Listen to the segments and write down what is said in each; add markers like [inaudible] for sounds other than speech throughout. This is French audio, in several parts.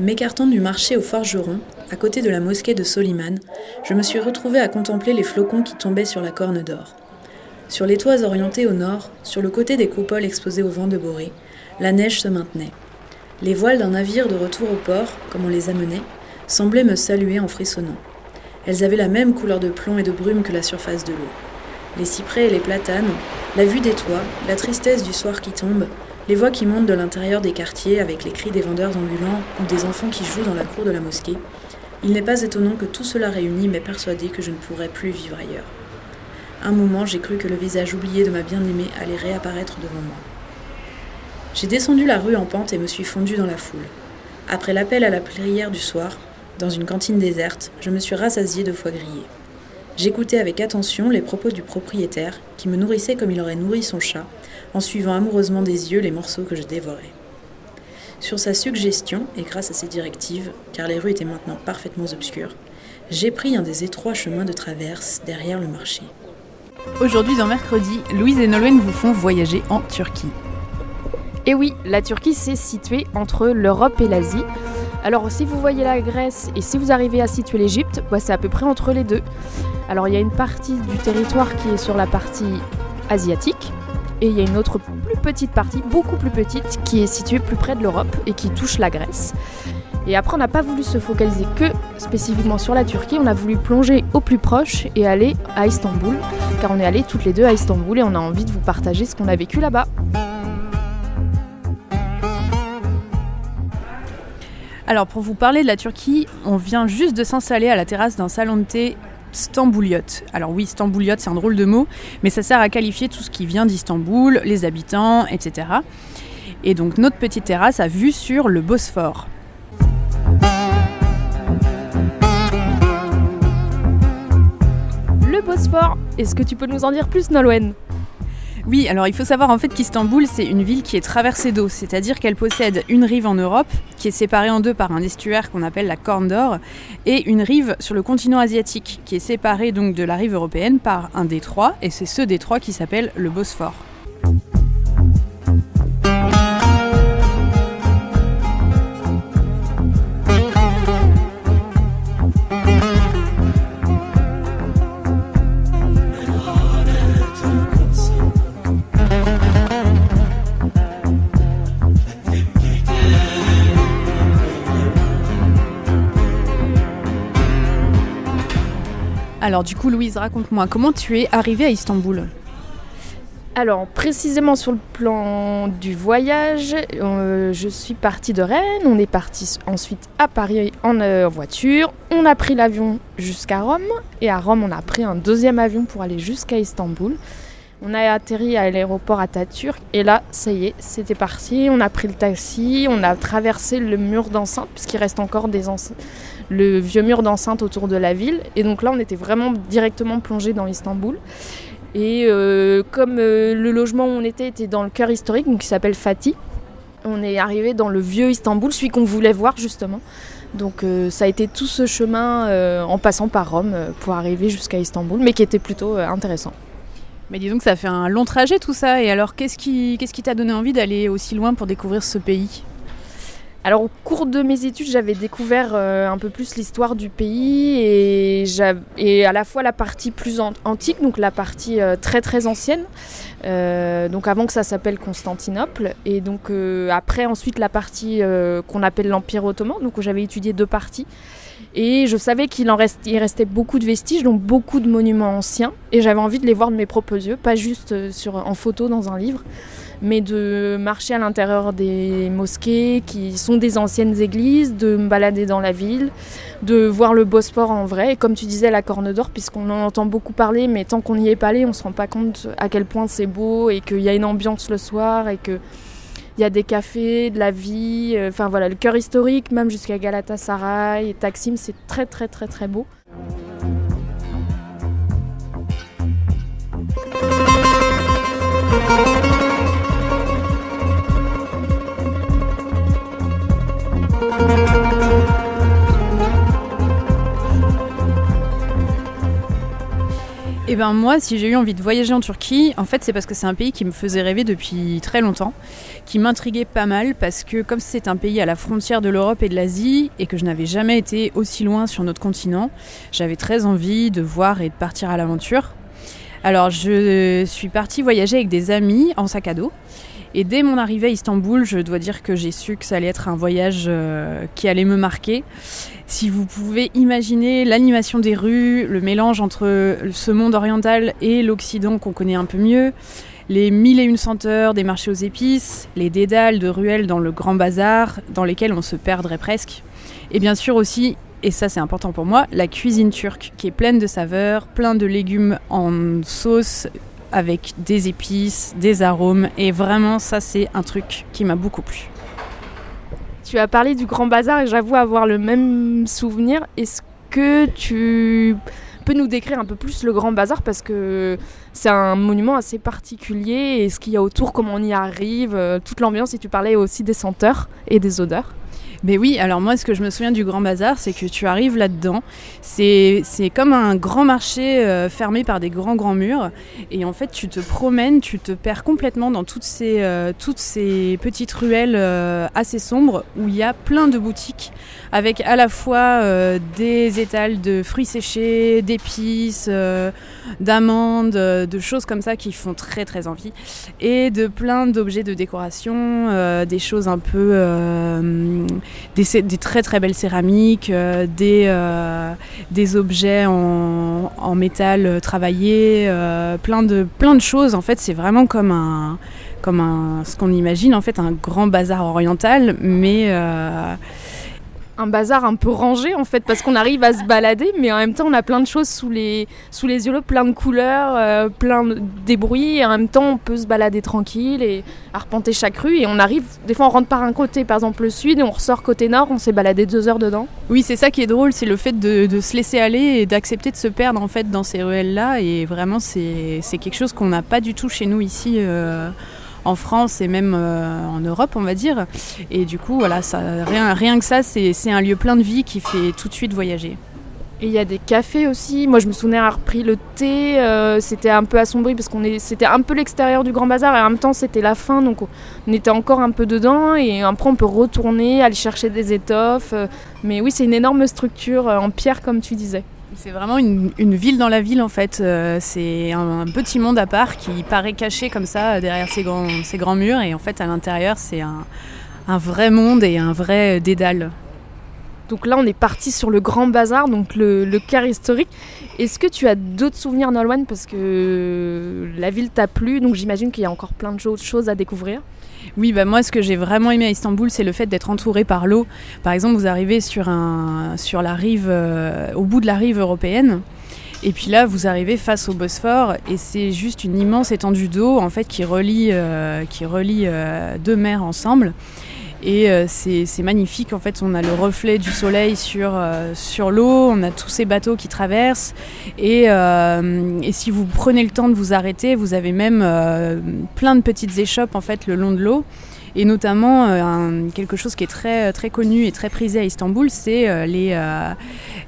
M'écartant du marché au forgeron, à côté de la mosquée de Soliman, je me suis retrouvée à contempler les flocons qui tombaient sur la corne d'or. Sur les toits orientés au nord, sur le côté des coupoles exposées au vent de Boré, la neige se maintenait. Les voiles d'un navire de retour au port, comme on les amenait, semblaient me saluer en frissonnant. Elles avaient la même couleur de plomb et de brume que la surface de l'eau. Les cyprès et les platanes, la vue des toits, la tristesse du soir qui tombe, les voix qui montent de l'intérieur des quartiers avec les cris des vendeurs ambulants ou des enfants qui jouent dans la cour de la mosquée, il n'est pas étonnant que tout cela réuni m'ait persuadé que je ne pourrais plus vivre ailleurs. Un moment, j'ai cru que le visage oublié de ma bien-aimée allait réapparaître devant moi. J'ai descendu la rue en pente et me suis fondue dans la foule. Après l'appel à la prière du soir, dans une cantine déserte, je me suis rassasiée de foie grillé. J'écoutais avec attention les propos du propriétaire, qui me nourrissait comme il aurait nourri son chat, en suivant amoureusement des yeux les morceaux que je dévorais. Sur sa suggestion, et grâce à ses directives, car les rues étaient maintenant parfaitement obscures, j'ai pris un des étroits chemins de traverse derrière le marché. Aujourd'hui dans Mercredi, Louise et Nolwenn vous font voyager en Turquie. Et oui, la Turquie c'est situé entre l'Europe et l'Asie. Alors si vous voyez la Grèce et si vous arrivez à situer l'Égypte, bah, c'est à peu près entre les deux. Alors il y a une partie du territoire qui est sur la partie asiatique et il y a une autre plus petite partie, beaucoup plus petite, qui est située plus près de l'Europe et qui touche la Grèce. Et après, on n'a pas voulu se focaliser que spécifiquement sur la Turquie, on a voulu plonger au plus proche et aller à Istanbul, car on est allés toutes les deux à Istanbul et on a envie de vous partager ce qu'on a vécu là-bas. Alors pour vous parler de la Turquie, on vient juste de s'installer à la terrasse d'un salon de thé Stambouliote. Alors oui, Stambouliote, c'est un drôle de mot, mais ça sert à qualifier tout ce qui vient d'Istanbul, les habitants, etc. Et donc notre petite terrasse a vue sur le Bosphore. Le Bosphore, est-ce que tu peux nous en dire plus, Nolwenn? Oui, alors il faut savoir en fait qu'Istanbul, c'est une ville qui est traversée d'eau, c'est-à-dire qu'elle possède une rive en Europe, qui est séparée en deux par un estuaire qu'on appelle la Corne d'Or, et une rive sur le continent asiatique, qui est séparée donc de la rive européenne par un détroit, et c'est ce détroit qui s'appelle le Bosphore. Alors du coup, Louise, raconte-moi, comment tu es arrivée à Istanbul Alors, précisément sur le plan du voyage, euh, je suis partie de Rennes, on est parti ensuite à Paris en euh, voiture, on a pris l'avion jusqu'à Rome, et à Rome, on a pris un deuxième avion pour aller jusqu'à Istanbul. On a atterri à l'aéroport Atatürk et là, ça y est, c'était parti. On a pris le taxi, on a traversé le mur d'enceinte, puisqu'il reste encore des le vieux mur d'enceinte autour de la ville. Et donc là, on était vraiment directement plongé dans Istanbul. Et euh, comme euh, le logement où on était était dans le cœur historique, qui s'appelle Fatih, on est arrivé dans le vieux Istanbul, celui qu'on voulait voir justement. Donc euh, ça a été tout ce chemin en passant par Rome pour arriver jusqu'à Istanbul, mais qui était plutôt intéressant. Mais dis donc, ça fait un long trajet tout ça. Et alors, qu'est-ce qui qu'est-ce qui t'a donné envie d'aller aussi loin pour découvrir ce pays? Alors au cours de mes études, j'avais découvert euh, un peu plus l'histoire du pays et, à la fois la partie plus antique, donc la partie euh, très très ancienne, euh, donc avant que ça s'appelle Constantinople, et donc après ensuite la partie qu'on appelle l'Empire ottoman, donc j'avais étudié deux parties. Et je savais qu'il en restait beaucoup de vestiges, donc beaucoup de monuments anciens, et j'avais envie de les voir de mes propres yeux, pas juste en photo dans un livre. Mais de marcher à l'intérieur des mosquées qui sont des anciennes églises, de me balader dans la ville, de voir le Bosphore en vrai. Et comme tu disais, la Corne d'Or, puisqu'on en entend beaucoup parler, mais tant qu'on n'y est pas allé, on ne se rend pas compte à quel point c'est beau et qu'il y a une ambiance le soir et que il y a des cafés, de la vie, euh, enfin voilà, le cœur historique, même jusqu'à Galatasaray, Taksim, c'est très très très très beau. Eh ben moi, si j'ai eu envie de voyager en Turquie, en fait, c'est parce que c'est un pays qui me faisait rêver depuis très longtemps, qui m'intriguait pas mal parce que comme c'est un pays à la frontière de l'Europe et de l'Asie et que je n'avais jamais été aussi loin sur notre continent, j'avais très envie de voir et de partir à l'aventure. Alors, je suis partie voyager avec des amis en sac à dos. Et dès mon arrivée à Istanbul, je dois dire que j'ai su que ça allait être un voyage euh, qui allait me marquer. Si vous pouvez imaginer l'animation des rues, le mélange entre ce monde oriental et l'Occident qu'on connaît un peu mieux, les mille et une senteurs des marchés aux épices, les dédales de ruelles dans le grand bazar, dans lesquels on se perdrait presque. Et bien sûr aussi, et ça c'est important pour moi, la cuisine turque, qui est pleine de saveurs, plein de légumes en sauce, avec des épices, des arômes. Et vraiment, ça, c'est un truc qui m'a beaucoup plu. Tu as parlé du Grand Bazar et j'avoue avoir le même souvenir. Est-ce que tu peux nous décrire un peu plus le Grand Bazar? Parce que c'est un monument assez particulier et ce qu'il y a autour, comment on y arrive, euh, toute l'ambiance et tu parlais aussi des senteurs et des odeurs. Mais oui, alors moi, ce que je me souviens du Grand Bazar, c'est que tu arrives là-dedans. C'est comme un grand marché euh, fermé par des grands, grands murs. Et en fait, tu te promènes, tu te perds complètement dans toutes ces, euh, toutes ces petites ruelles euh, assez sombres où il y a plein de boutiques avec à la fois des étals de fruits séchés, d'épices, d'amandes, de choses comme ça qui font très, très envie. Et de plein d'objets de décoration, des choses un peu des, très très belles céramiques, euh, des, euh, des objets en, métal euh, travaillé, plein, de, plein de choses. En fait, c'est vraiment comme un comme un, ce qu'on imagine en fait un grand bazar oriental, mais un bazar un peu rangé en fait parce qu'on arrive à se balader mais en même temps on a plein de choses sous les, sous les yeux, plein de couleurs, euh, plein de débrouilles et en même temps on peut se balader tranquille et arpenter chaque rue et on arrive, des fois on rentre par un côté par exemple le sud et on ressort côté nord, on s'est baladé deux heures dedans. Oui c'est ça qui est drôle, c'est le fait de, de, se laisser aller et d'accepter de se perdre en fait dans ces ruelles là et vraiment c'est quelque chose qu'on n'a pas du tout chez nous ici. Euh, en France et même euh, en Europe, on va dire. Et du coup, voilà, ça, rien, rien que ça, c'est un lieu plein de vie qui fait tout de suite voyager. Et il y a des cafés aussi. Moi, je me souviens avoir pris le thé. Euh, c'était un peu assombri parce qu'on est, c'était un peu l'extérieur du Grand Bazar et en même temps c'était la fin, donc on était encore un peu dedans. Et après, on peut retourner, aller chercher des étoffes. Euh, mais oui, c'est une énorme structure en pierre, comme tu disais. C'est vraiment une, ville dans la ville en fait. Euh, c'est un, petit monde à part qui paraît caché comme ça euh, derrière ces grands, murs et en fait à l'intérieur c'est un, vrai monde et un vrai dédale. Donc là on est parti sur le grand bazar, donc le, le quart historique. Est-ce que tu as d'autres souvenirs Nolwenn? Parce que la ville t'a plu donc j'imagine qu'il y a encore plein de choses à découvrir oui, bah moi, ce que j'ai vraiment aimé à Istanbul, c'est le fait d'être entouré par l'eau. Par exemple, vous arrivez sur, un, sur la rive, euh, au bout de la rive européenne. Et puis là, vous arrivez face au Bosphore et c'est juste une immense étendue d'eau en fait qui relie, euh, euh, deux mers ensemble. Et euh, c'est magnifique, en fait, on a le reflet du soleil sur, euh, sur l'eau, on a tous ces bateaux qui traversent. Et, euh, et, si vous prenez le temps de vous arrêter, vous avez même plein de petites échoppes en fait, le long de l'eau. Et notamment, quelque chose qui est très, très connu et très prisé à Istanbul, c'est les,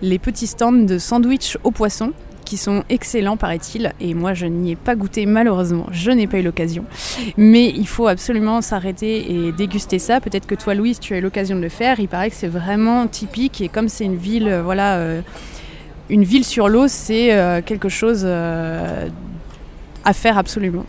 les petits stands de sandwich au poisson sont excellents, paraît-il. Et moi, je n'y ai pas goûté, malheureusement. Je n'ai pas eu l'occasion. Mais il faut absolument s'arrêter et déguster ça. Peut-être que toi, Louise, tu as eu l'occasion de le faire. Il paraît que c'est vraiment typique. Et comme c'est une ville, euh, voilà, euh, une ville sur l'eau, c'est euh, quelque chose à faire absolument.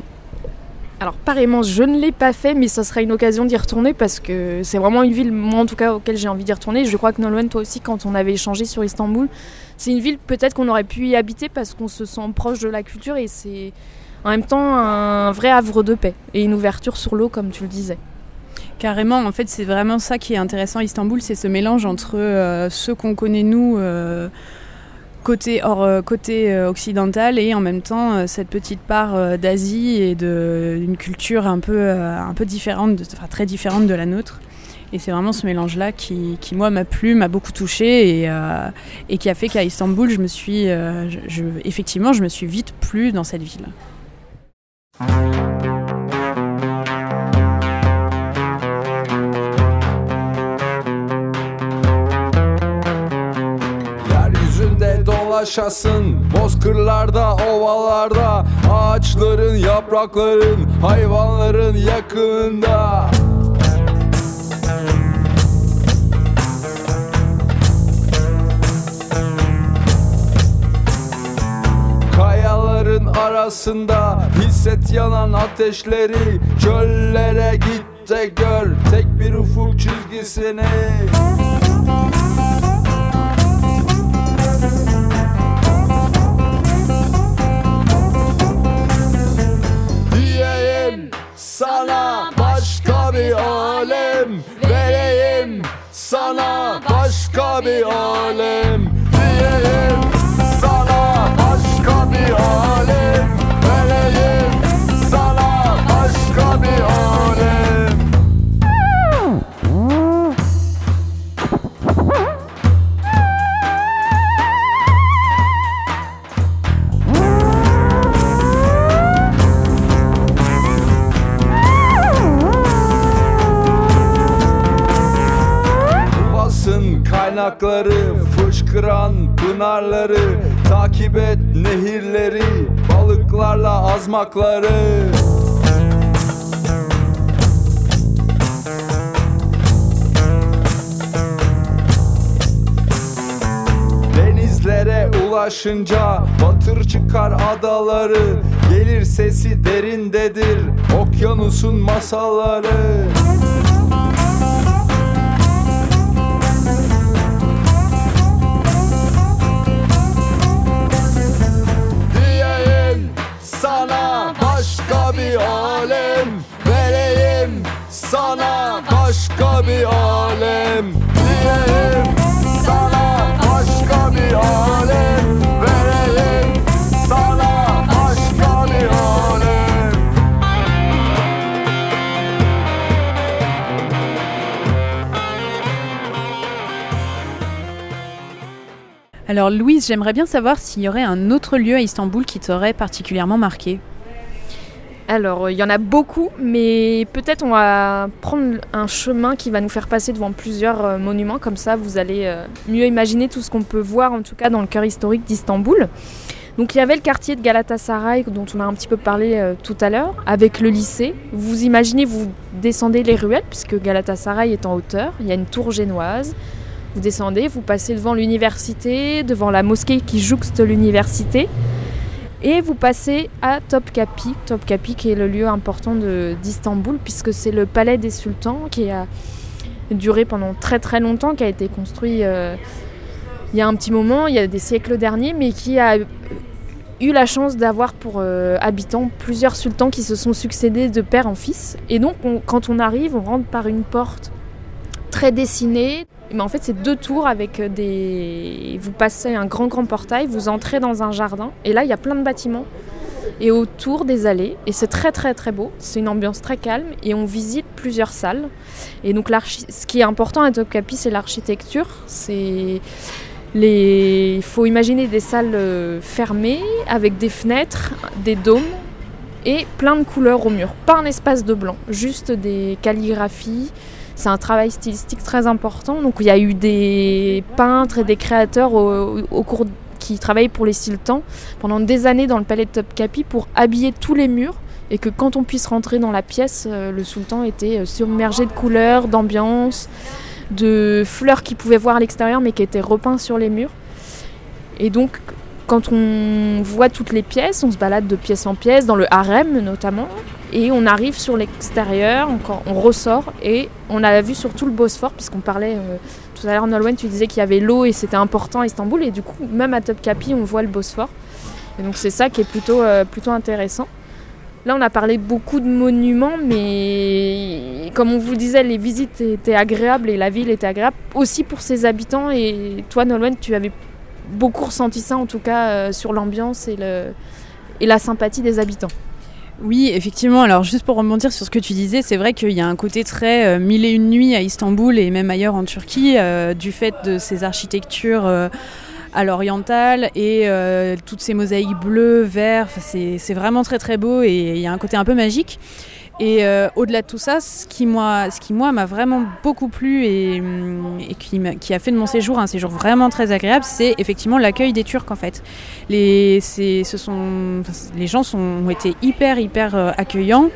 Alors pareillement, je ne l'ai pas fait, mais ça sera une occasion d'y retourner parce que c'est vraiment une ville, moi en tout cas, auquel j'ai envie d'y retourner. Je crois que Nolwenn, toi aussi, quand on avait échangé sur Istanbul, c'est une ville peut-être qu'on aurait pu y habiter parce qu'on se sent proche de la culture et c'est en même temps un vrai havre de paix et une ouverture sur l'eau, comme tu le disais. Carrément, en fait, c'est vraiment ça qui est intéressant Istanbul, c'est ce mélange entre euh, ceux qu'on connaît nous euh, côté, or, côté occidental et en même temps cette petite part d'Asie et d'une culture un peu, un peu différente, enfin, très différente de la nôtre. Et c'est vraiment ce mélange-là qui, qui, moi, m'a plu, m'a beaucoup touché et, euh, et, qui a fait qu'à Istanbul, je me suis, euh, effectivement, je me suis vite plu dans cette ville. Dolaşasın Bozkırlarda, ovalarda Ağaçların, yaprakların Hayvanların yakınında. Arasında Hisset yanan ateşleri Çöllere git de gör. Tek bir ufuk çizgisini başka Kaynakları fışkıran pınarları Takip et nehirleri balıklarla azmakları. Denizlere ulaşınca batır çıkar adaları Gelir sesi derindedir okyanusun masalları Alors Louise, j'aimerais bien savoir s'il y aurait un autre lieu à Istanbul qui t'aurait particulièrement marqué. Alors, il y en a beaucoup, mais peut-être on va prendre un chemin qui va nous faire passer devant plusieurs euh, monuments, comme ça vous allez euh, mieux imaginer tout ce qu'on peut voir, en tout cas dans le cœur historique d'Istanbul. Donc il y avait le quartier de Galatasaray dont on a un petit peu parlé euh, tout à l'heure, avec le lycée. Vous imaginez, vous descendez les ruelles, puisque Galatasaray est en hauteur, il y a une tour génoise. Vous descendez, vous passez devant l'université, devant la mosquée qui jouxte l'université. Et vous passez à Topkapi, Topkapi qui est le lieu important d'Istanbul, puisque c'est le palais des sultans qui a duré pendant très très longtemps, qui a été construit euh, il y a un petit moment, il y a des siècles derniers, mais qui a eu la chance d'avoir pour euh, habitants plusieurs sultans qui se sont succédés de père en fils. Et donc on- quand on arrive, on rentre par une porte très dessinée. Mais en fait, c'est deux tours avec euh, des. Vous passez un grand, grand portail, vous entrez dans un jardin, et là, il y a plein de bâtiments. Et autour des allées, et c'est très, très, très beau. C'est une ambiance très calme, et on visite plusieurs salles. Et donc, ce qui est important à Topkapi, c'est l'architecture. Les... Il faut imaginer des salles euh, fermées, avec des fenêtres, des dômes, et plein de couleurs au mur. Pas un espace de blanc, juste des calligraphies. C'est un travail stylistique très important. Donc il y a eu des peintres et des créateurs au, cours qui travaillent pour les sultans pendant des années dans le palais de Topkapi pour habiller tous les murs et que quand on puisse rentrer dans la pièce, euh, le sultan était euh, submergé de couleurs, d'ambiance, de fleurs qu'il pouvait voir à l'extérieur mais qui étaient repeints sur les murs. Et donc quand on voit toutes les pièces, on se balade de pièce en pièce, dans le harem notamment, et on arrive sur l'extérieur, on ressort, et on a la vue sur tout le Bosphore, puisqu'on parlait euh, tout à l'heure, Nolwenn, tu disais qu'il y avait l'eau et c'était important à Istanbul, et du coup, même à Topkapi, on voit le Bosphore. Et donc c'est ça qui est plutôt, euh, plutôt intéressant. Là, on a parlé beaucoup de monuments, mais comme on vous disait, les visites étaient agréables et la ville était agréable aussi pour ses habitants. Et toi, Nolwenn, tu avais beaucoup ressenti ça, en tout cas, euh, sur l'ambiance et la sympathie des habitants. Oui, effectivement. Alors, juste pour rebondir sur ce que tu disais, c'est vrai qu'il y a un côté très euh, mille et une nuits à Istanbul et même ailleurs en Turquie, euh, du fait de ces architectures euh, à l'oriental et toutes ces mosaïques bleues, verts. C'est vraiment très très beau et il y a un côté un peu magique. Et euh, au-delà de tout ça, ce qui moi, m'a vraiment beaucoup plu et, et qui, a fait de mon séjour un séjour vraiment très agréable, c'est effectivement l'accueil des Turcs en fait. Les, ce sont, les gens sont, ont été hyper hyper euh, accueillants.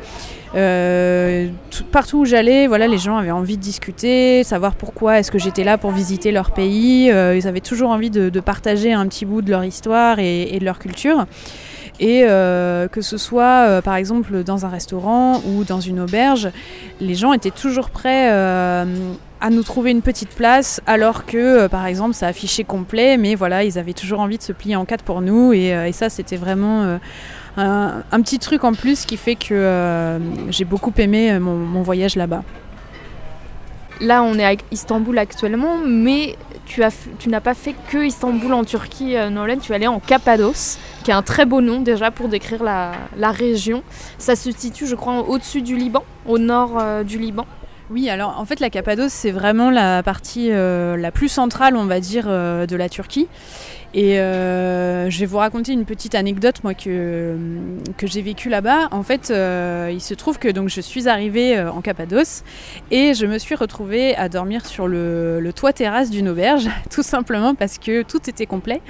Euh, tout- partout où j'allais, voilà, les gens avaient envie de discuter, savoir pourquoi est-ce que j'étais là pour visiter leur pays. Ils avaient toujours envie de, partager un petit bout de leur histoire et de leur culture. Et euh, que ce soit euh, par exemple dans un restaurant ou dans une auberge, les gens étaient toujours prêts euh, à nous trouver une petite place alors que par exemple ça affichait complet mais voilà ils avaient toujours envie de se plier en quatre pour nous et, ça c'était vraiment un, petit truc en plus qui fait que j'ai beaucoup aimé mon voyage là-bas. Là, on est à Istanbul actuellement, mais tu, n'as pas fait que Istanbul en Turquie, euh, Nolan. Tu es allé en Cappadoce, qui est un très beau nom déjà pour décrire la, région. Ça se situe, je crois, au-dessus du Liban, au nord euh, du Liban. Oui, alors en fait la Cappadoce c'est vraiment la partie euh, la plus centrale on va dire de la Turquie. Et euh, je vais vous raconter une petite anecdote moi que, que j'ai vécue là-bas. En fait, euh, il se trouve que donc je suis arrivée euh, en Cappadoce et je me suis retrouvée à dormir sur le, toit terrasse d'une auberge, [laughs] tout simplement parce que tout était complet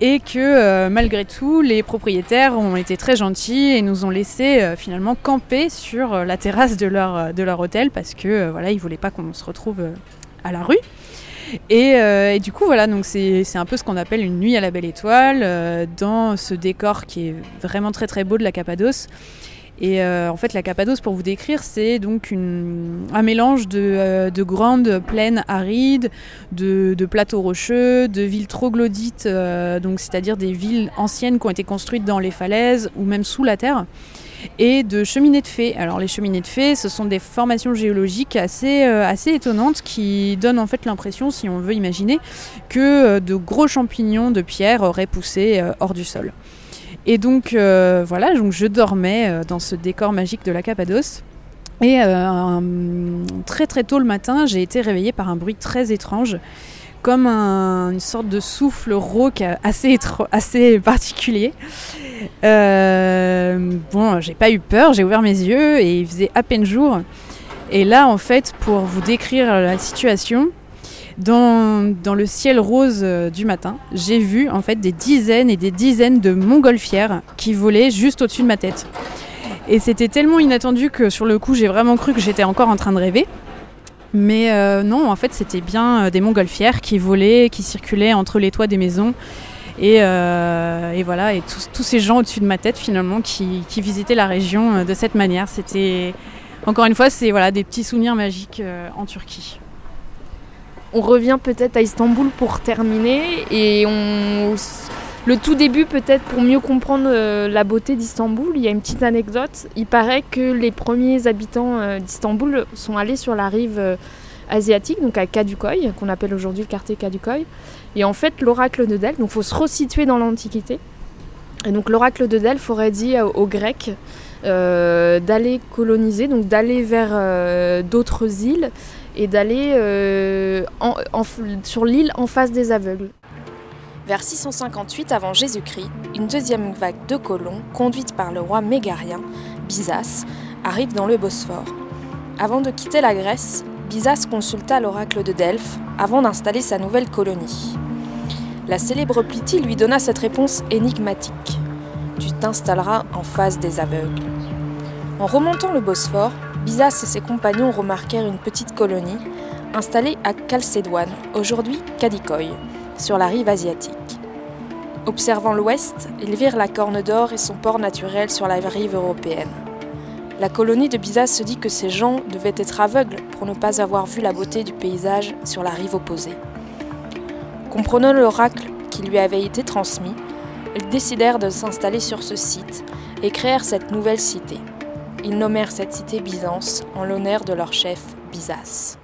et que malgré tout les propriétaires ont été très gentils et nous ont laissé finalement camper sur la terrasse de leur, de leur hôtel parce que voilà ils voulaient pas qu'on se retrouve à la rue. Et, euh, et du coup, voilà, c'est un peu ce qu'on appelle une nuit à la belle étoile, euh, dans ce décor qui est vraiment très très beau de la Cappadoce. Et euh, en fait, la Cappadoce, pour vous décrire, c'est donc un mélange de, de grandes plaines arides, de, de plateaux rocheux, de villes troglodytes, donc c'est-à-dire des villes anciennes qui ont été construites dans les falaises ou même sous la terre et de cheminées de fées. Alors les cheminées de fées, ce sont des formations géologiques assez, euh, assez étonnantes qui donnent en fait l'impression, si on veut imaginer, que euh, de gros champignons de pierre auraient poussé euh, hors du sol. Et donc voilà, donc je dormais dans ce décor magique de la Cappadoce. Et très très tôt le matin, j'ai été réveillée par un bruit très étrange, comme un- une sorte de souffle rauque assez, assez particulier. Euh, bon, j'ai pas eu peur, j'ai ouvert mes yeux et il faisait à peine jour. Et là, en fait, pour vous décrire la situation, dans, dans le ciel rose euh, du matin, j'ai vu en fait des dizaines et des dizaines de montgolfières qui volaient juste au-dessus de ma tête. Et c'était tellement inattendu que sur le coup, j'ai vraiment cru que j'étais encore en train de rêver. Mais euh, non, en fait, c'était bien des montgolfières qui volaient, qui circulaient entre les toits des maisons. Et, euh, et voilà, et tous, ces gens au-dessus de ma tête finalement qui, visitaient la région euh, de cette manière. C'était, encore une fois, c'est voilà, des petits souvenirs magiques euh, en Turquie. On revient peut-être à Istanbul pour terminer et le tout début peut-être pour mieux comprendre la beauté d'Istanbul, il y a une petite anecdote. Il paraît que les premiers habitants d'Istanbul sont allés sur la rive asiatique, donc à Kadıköy, qu'on appelle aujourd'hui le quartier Kadıköy. Et en fait, l'oracle de Delphes, donc il faut se resituer dans l'Antiquité. Et donc l'oracle de Delphes aurait dit aux Grecs euh, d'aller coloniser, donc d'aller vers euh, d'autres îles et d'aller euh, sur l'île en face des aveugles. Vers 658 avant Jésus-Christ, une deuxième vague de colons, conduite par le roi mégarien, Byzas, arrive dans le Bosphore. Avant de quitter la Grèce, Byzas consulta l'oracle de Delphes avant d'installer sa nouvelle colonie. La célèbre Plyti lui donna cette réponse énigmatique. Tu t'installeras en face des aveugles. En remontant le Bosphore, Byzas et ses compagnons remarquèrent une petite colonie installée à Chalcédoine, aujourd'hui Kadikoy, sur la rive asiatique. Observant l'ouest, ils virent la Corne d'Or et son port naturel sur la rive européenne. La colonie de Byzas se dit que ces gens devaient être aveugles pour ne pas avoir vu la beauté du paysage sur la rive opposée. Comprenant l'oracle qui lui avait été transmis, ils décidèrent de s'installer sur ce site et créèrent cette nouvelle cité. Ils nommèrent cette cité Byzance en l'honneur de leur chef Byzas.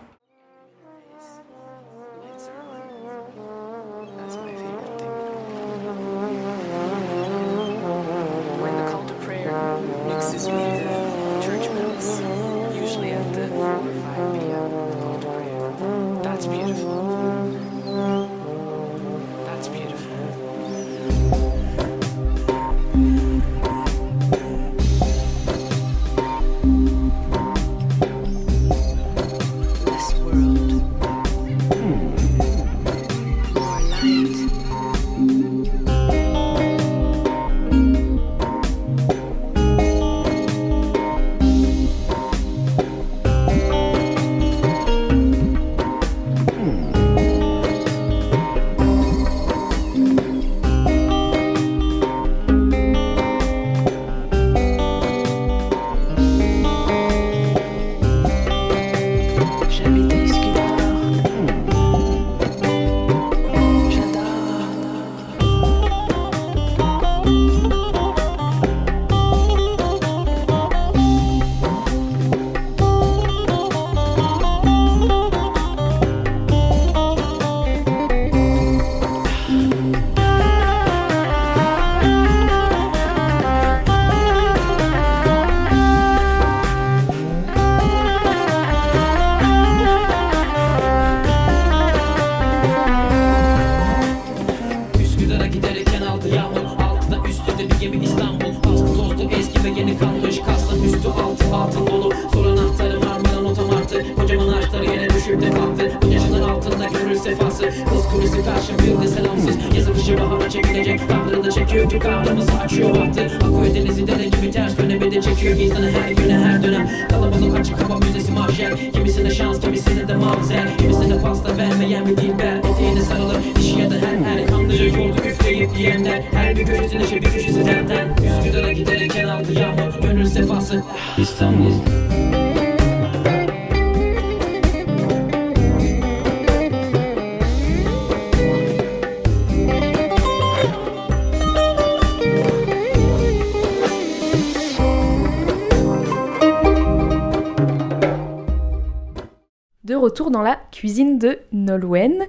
Retour dans la cuisine de Nolwenn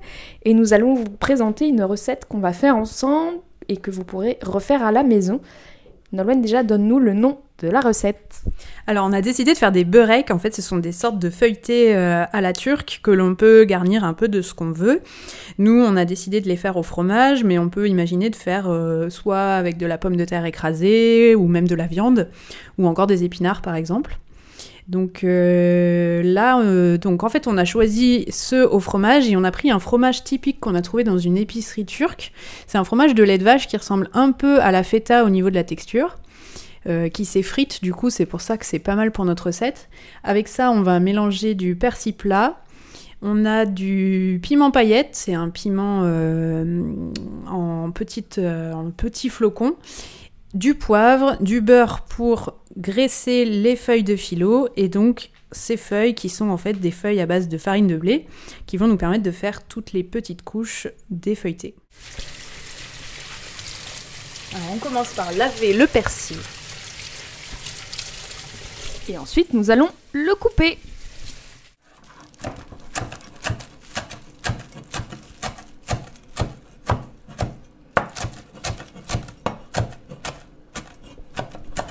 et nous allons vous présenter une recette qu'on va faire ensemble et que vous pourrez refaire à la maison. Nolwenn, déjà, donne-nous le nom de la recette. Alors on a décidé de faire des beureks, en fait ce sont des sortes de feuilletés euh, à la turque que l'on peut garnir un peu de ce qu'on veut. Nous on a décidé de les faire au fromage, mais on peut imaginer de faire euh, soit avec de la pomme de terre écrasée, ou même de la viande, ou encore des épinards par exemple. Donc euh, là, euh, donc en fait, on a choisi ce au fromage et on a pris un fromage typique qu'on a trouvé dans une épicerie turque. C'est un fromage de lait de vache qui ressemble un peu à la feta au niveau de la texture, euh, qui s'effrite. Du coup, c'est pour ça que c'est pas mal pour notre recette. Avec ça, on va mélanger du persil plat. On a du piment paillette, c'est un piment en, petite, en petits flocons du poivre, du beurre pour graisser les feuilles de phyllo et donc ces feuilles qui sont en fait des feuilles à base de farine de blé qui vont nous permettre de faire toutes les petites couches des feuilletés. Alors on commence par laver le persil. Et ensuite, nous allons le couper.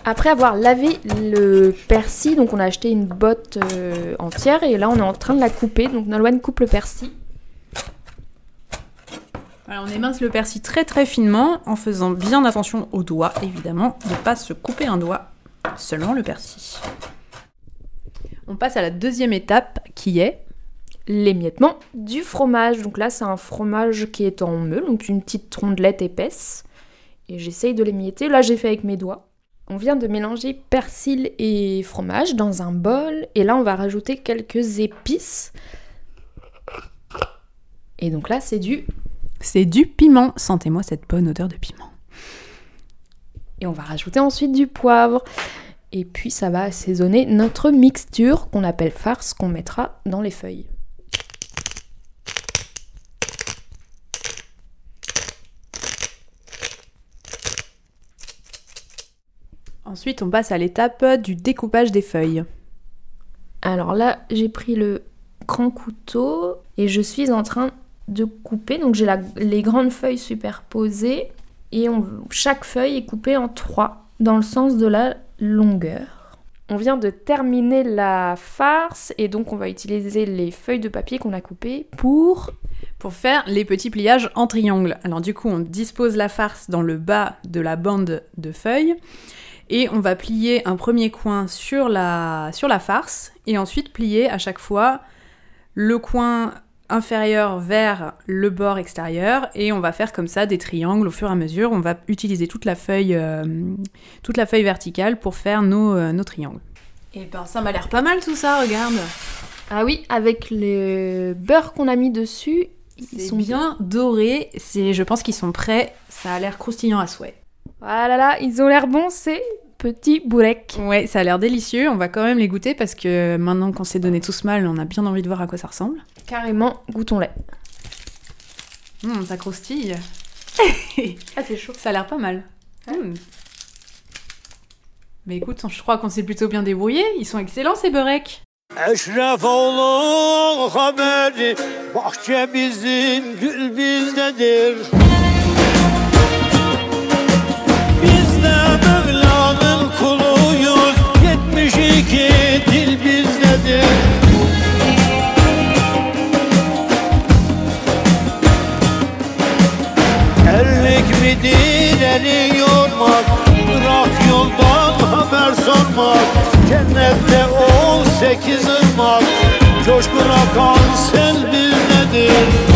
Après avoir lavé le persil, donc on a acheté une botte euh, entière et là on est en train de la couper. Donc Nolwenn coupe le persil. Alors on émince le persil très très finement en faisant bien attention aux doigts évidemment, de ne pas se couper un doigt, seulement le persil. On passe à la deuxième étape qui est L'émiettement du fromage. Donc là c'est un fromage qui est en meule, donc une petite rondelette épaisse. Et j'essaye de l'émietter. Là j'ai fait avec mes doigts. On vient de mélanger persil et fromage dans un bol et là on va rajouter quelques épices. Et donc là c'est du c'est du piment. Sentez-moi cette bonne odeur de piment. et on va rajouter ensuite du poivre. Et puis ça va assaisonner notre mixture qu'on appelle farce qu'on mettra dans les feuilles. Ensuite, on passe à l'étape du découpage des feuilles. Alors là, j'ai pris le grand couteau et je suis en train de couper. Donc j'ai les grandes feuilles superposées et on- chaque feuille est coupée en trois dans le sens de la longueur. On vient de terminer la farce et donc on va utiliser les feuilles de papier qu'on a coupées pour Pour faire les petits pliages en triangle. Alors du coup, on dispose la farce dans le bas de la bande de feuilles et on va plier un premier coin sur la, sur la farce et ensuite plier à chaque fois le coin inférieur vers le bord extérieur et on va faire comme ça des triangles au fur et à mesure. On va utiliser toute la feuille, euh, toute la feuille verticale pour faire nos, euh, nos triangles. Et ben ça m'a l'air pas mal tout ça, regarde. Ah oui, avec le beurre qu'on a mis dessus, ils sont sont bien dorés, c'est, je pense qu'ils sont prêts, ça a l'air croustillant à souhait. Ah là là, ils ont l'air bons ces petits bourrecs. Ouais, ça a l'air délicieux, on va quand même les goûter parce que maintenant qu'on s'est donné tous mal, on a bien envie de voir à quoi ça ressemble. Carrément, goûtons-les. Hum, ça croustille. [laughs] Ah c'est chaud. Ça a l'air pas mal. Hum. Mais écoute, je crois qu'on s'est plutôt bien débrouillé, ils sont excellents ces beureks. De Mevla'nın kuluyuz. 72 dil bizdedir. Erlik midir eli yormak? Bırak yoldan haber sormak. Cennette ol sekiz ırmak. Coşkun akan sel bizdedir